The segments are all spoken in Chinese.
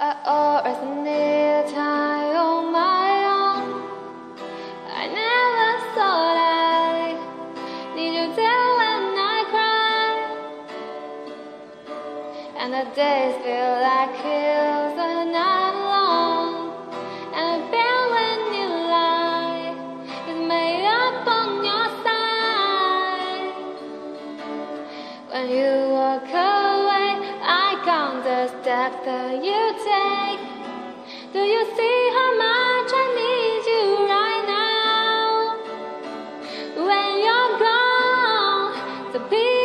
I always need time on my own. I never thought I need you there when I cry. And the days feel like hills the night long. And the bed when you lie is made up on your side. When you walk I count that you take. Do you see how much I need you right now? When you're gone, the pieces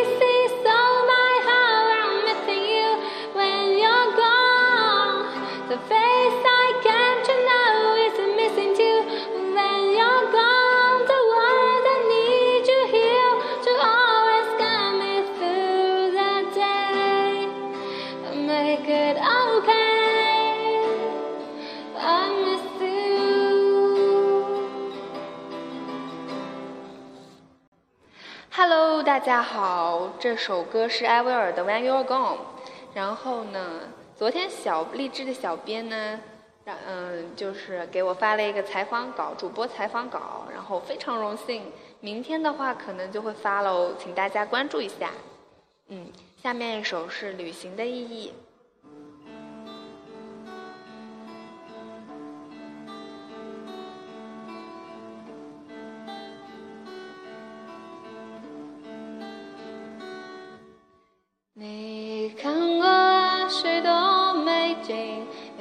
Hello，大家好，这首歌是艾薇儿的《When You're Gone》。然后呢，昨天小励志的小编呢，让嗯，就是给我发了一个采访稿，主播采访稿，然后非常荣幸。明天的话可能就会发喽，请大家关注一下。嗯，下面一首是《旅行的意义》。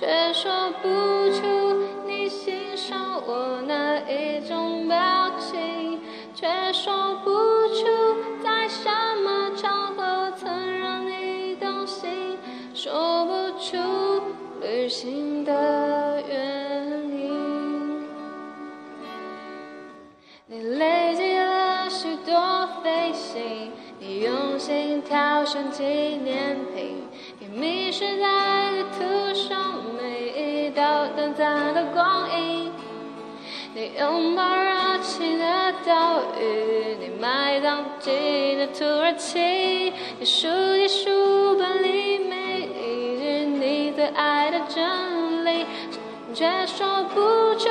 却说不出你欣赏我哪一种表情，却说不出在什么场合曾让你动心，说不出旅行的原因。你累积了许多飞行，你用心挑选纪念品，你迷失在地图上每一道短暂的光阴。你拥抱热情的岛屿，你埋葬进的土耳其，你数起书本里每一句你最爱的真理，却说不出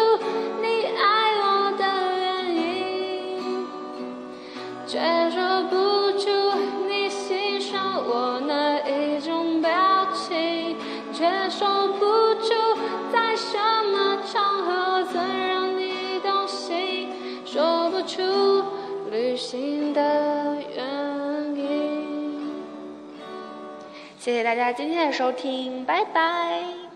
你爱我的原因，却说不出你欣赏我哪一种表情，却说不出谢谢大家今天的收听，拜拜。